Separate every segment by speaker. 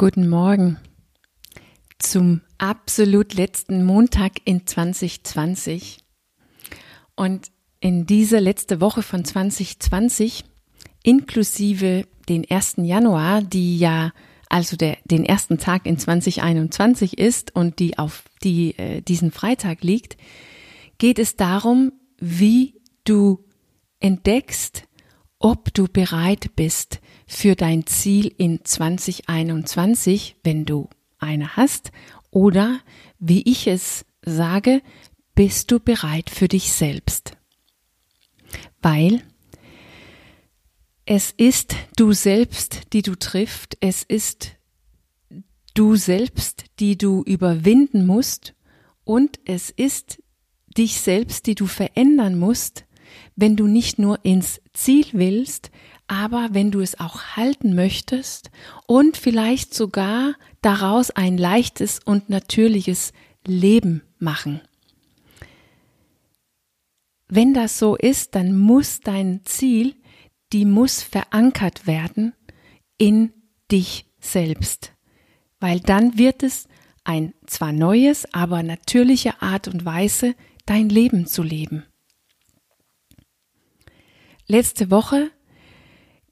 Speaker 1: Guten Morgen zum absolut letzten Montag in 2020. Und in dieser letzte Woche von 2020, inklusive den 1. Januar, die ja also der, den ersten Tag in 2021 ist und die auf die, äh, diesen Freitag liegt, geht es darum, wie du entdeckst, ob du bereit bist für dein Ziel in 2021, wenn du eine hast, oder wie ich es sage, bist du bereit für dich selbst. Weil es ist du selbst, die du triffst, es ist du selbst, die du überwinden musst. Und es ist dich selbst, die du verändern musst, wenn du nicht nur ins Ziel willst, aber wenn du es auch halten möchtest und vielleicht sogar daraus ein leichtes und natürliches Leben machen. Wenn das so ist, dann muss dein Ziel, die muss verankert werden in dich selbst, weil dann wird es ein zwar neues, aber natürliche Art und Weise, dein Leben zu leben. Letzte Woche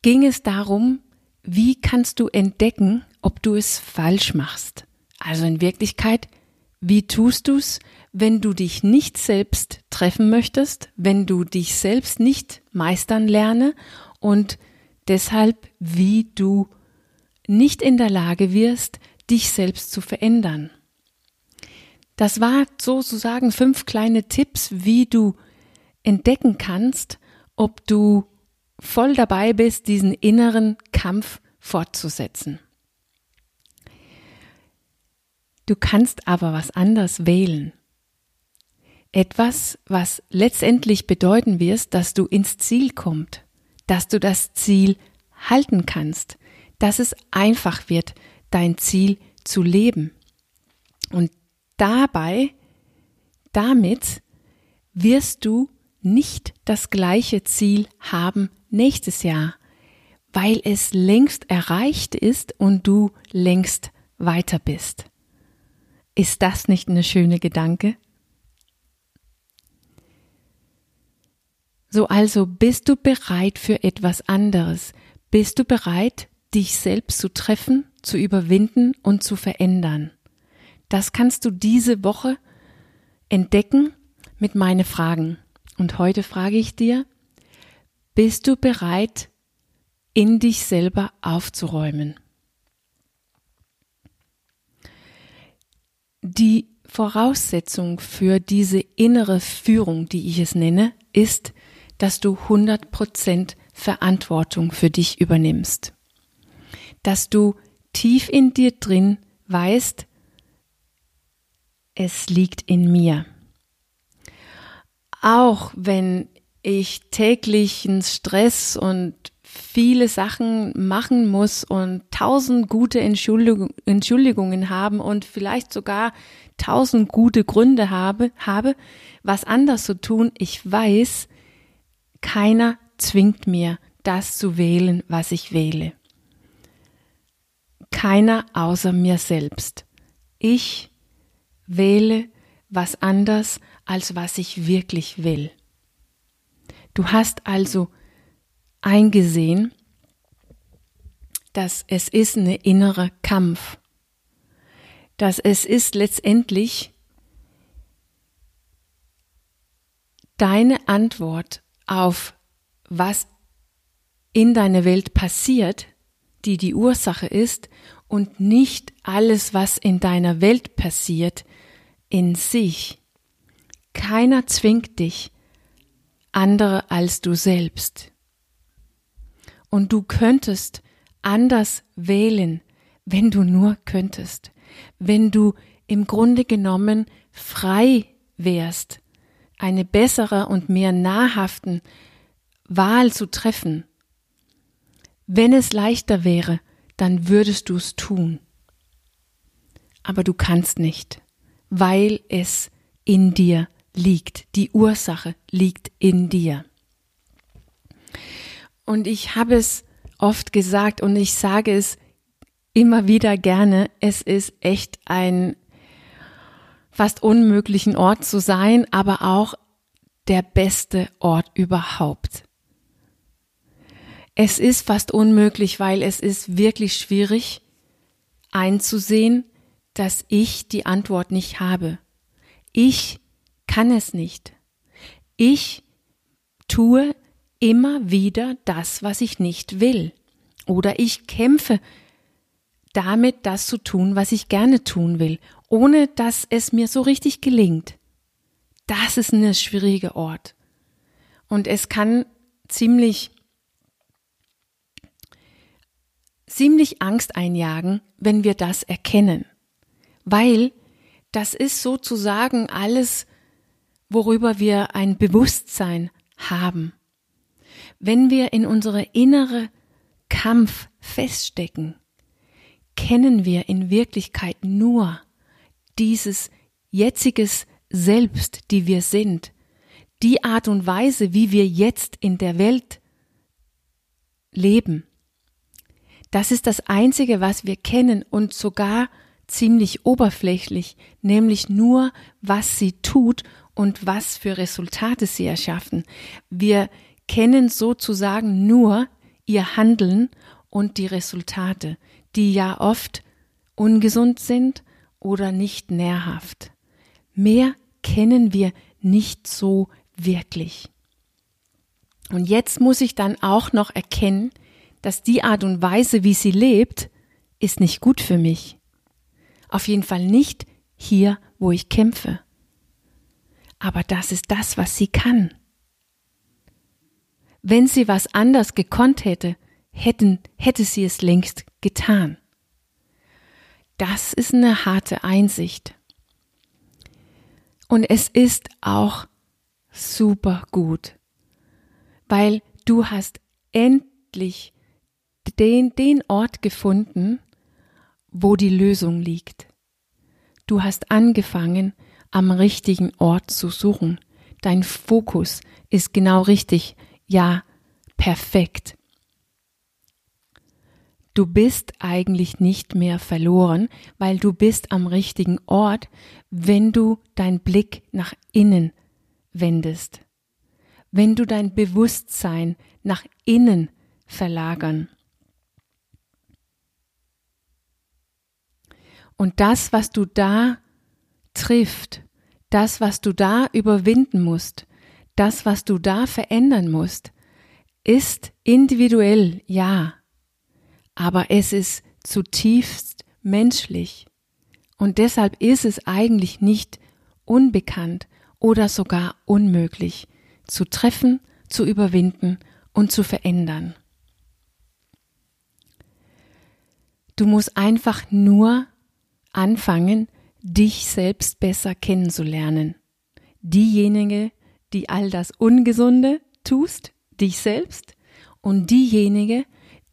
Speaker 1: ging es darum, wie kannst du entdecken, ob du es falsch machst. Also in Wirklichkeit, wie tust du es, wenn du dich nicht selbst treffen möchtest, wenn du dich selbst nicht meistern lerne und deshalb, wie du nicht in der Lage wirst, dich selbst zu verändern. Das war sozusagen fünf kleine Tipps, wie du entdecken kannst, ob du voll dabei bist, diesen inneren Kampf fortzusetzen. Du kannst aber was anders wählen. Etwas, was letztendlich bedeuten wirst, dass du ins Ziel kommst, dass du das Ziel halten kannst, dass es einfach wird, dein Ziel zu leben. Und dabei, damit wirst du nicht das gleiche Ziel haben nächstes Jahr, weil es längst erreicht ist und du längst weiter bist. Ist das nicht eine schöne Gedanke? So also bist du bereit für etwas anderes? Bist du bereit, dich selbst zu treffen, zu überwinden und zu verändern? Das kannst du diese Woche entdecken mit meinen Fragen. Und heute frage ich dir, bist du bereit, in dich selber aufzuräumen? Die Voraussetzung für diese innere Führung, die ich es nenne, ist, dass du 100% Verantwortung für dich übernimmst. Dass du tief in dir drin weißt, es liegt in mir auch wenn ich täglichen Stress und viele Sachen machen muss und tausend gute Entschuldigung, Entschuldigungen haben und vielleicht sogar tausend gute Gründe habe, habe, was anders zu tun. Ich weiß, keiner zwingt mir, das zu wählen, was ich wähle. Keiner außer mir selbst. Ich wähle was anders, als was ich wirklich will. Du hast also eingesehen, dass es ist eine innere Kampf, dass es ist letztendlich deine Antwort auf was in deiner Welt passiert, die die Ursache ist und nicht alles, was in deiner Welt passiert, in sich. Keiner zwingt dich, andere als du selbst. Und du könntest anders wählen, wenn du nur könntest, wenn du im Grunde genommen frei wärst, eine bessere und mehr nahrhaften Wahl zu treffen. Wenn es leichter wäre, dann würdest du es tun. Aber du kannst nicht, weil es in dir liegt, die Ursache liegt in dir. Und ich habe es oft gesagt und ich sage es immer wieder gerne, es ist echt ein fast unmöglichen Ort zu sein, aber auch der beste Ort überhaupt. Es ist fast unmöglich, weil es ist wirklich schwierig einzusehen, dass ich die Antwort nicht habe. Ich kann es nicht. Ich tue immer wieder das, was ich nicht will. Oder ich kämpfe damit, das zu tun, was ich gerne tun will, ohne dass es mir so richtig gelingt. Das ist ein schwieriger Ort. Und es kann ziemlich, ziemlich Angst einjagen, wenn wir das erkennen. Weil das ist sozusagen alles, worüber wir ein Bewusstsein haben. Wenn wir in unsere innere Kampf feststecken, kennen wir in Wirklichkeit nur dieses jetziges Selbst, die wir sind, die Art und Weise, wie wir jetzt in der Welt leben. Das ist das Einzige, was wir kennen und sogar ziemlich oberflächlich, nämlich nur, was sie tut und was für Resultate sie erschaffen. Wir kennen sozusagen nur ihr Handeln und die Resultate, die ja oft ungesund sind oder nicht nährhaft. Mehr kennen wir nicht so wirklich. Und jetzt muss ich dann auch noch erkennen, dass die Art und Weise, wie sie lebt, ist nicht gut für mich. Auf jeden Fall nicht hier, wo ich kämpfe. Aber das ist das, was sie kann. Wenn sie was anders gekonnt hätte, hätten, hätte sie es längst getan. Das ist eine harte Einsicht. Und es ist auch super gut, weil du hast endlich den, den Ort gefunden, wo die Lösung liegt. Du hast angefangen, am richtigen Ort zu suchen. Dein Fokus ist genau richtig, ja, perfekt. Du bist eigentlich nicht mehr verloren, weil du bist am richtigen Ort, wenn du dein Blick nach innen wendest. Wenn du dein Bewusstsein nach innen verlagern. Und das, was du da trifft, das, was du da überwinden musst, das, was du da verändern musst, ist individuell, ja, aber es ist zutiefst menschlich. Und deshalb ist es eigentlich nicht unbekannt oder sogar unmöglich zu treffen, zu überwinden und zu verändern. Du musst einfach nur anfangen, dich selbst besser kennenzulernen. Diejenige, die all das Ungesunde tust, dich selbst, und diejenige,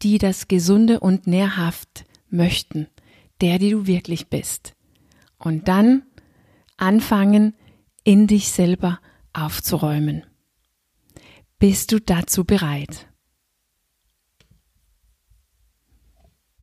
Speaker 1: die das Gesunde und Nährhaft möchten, der, die du wirklich bist. Und dann anfangen, in dich selber aufzuräumen. Bist du dazu bereit?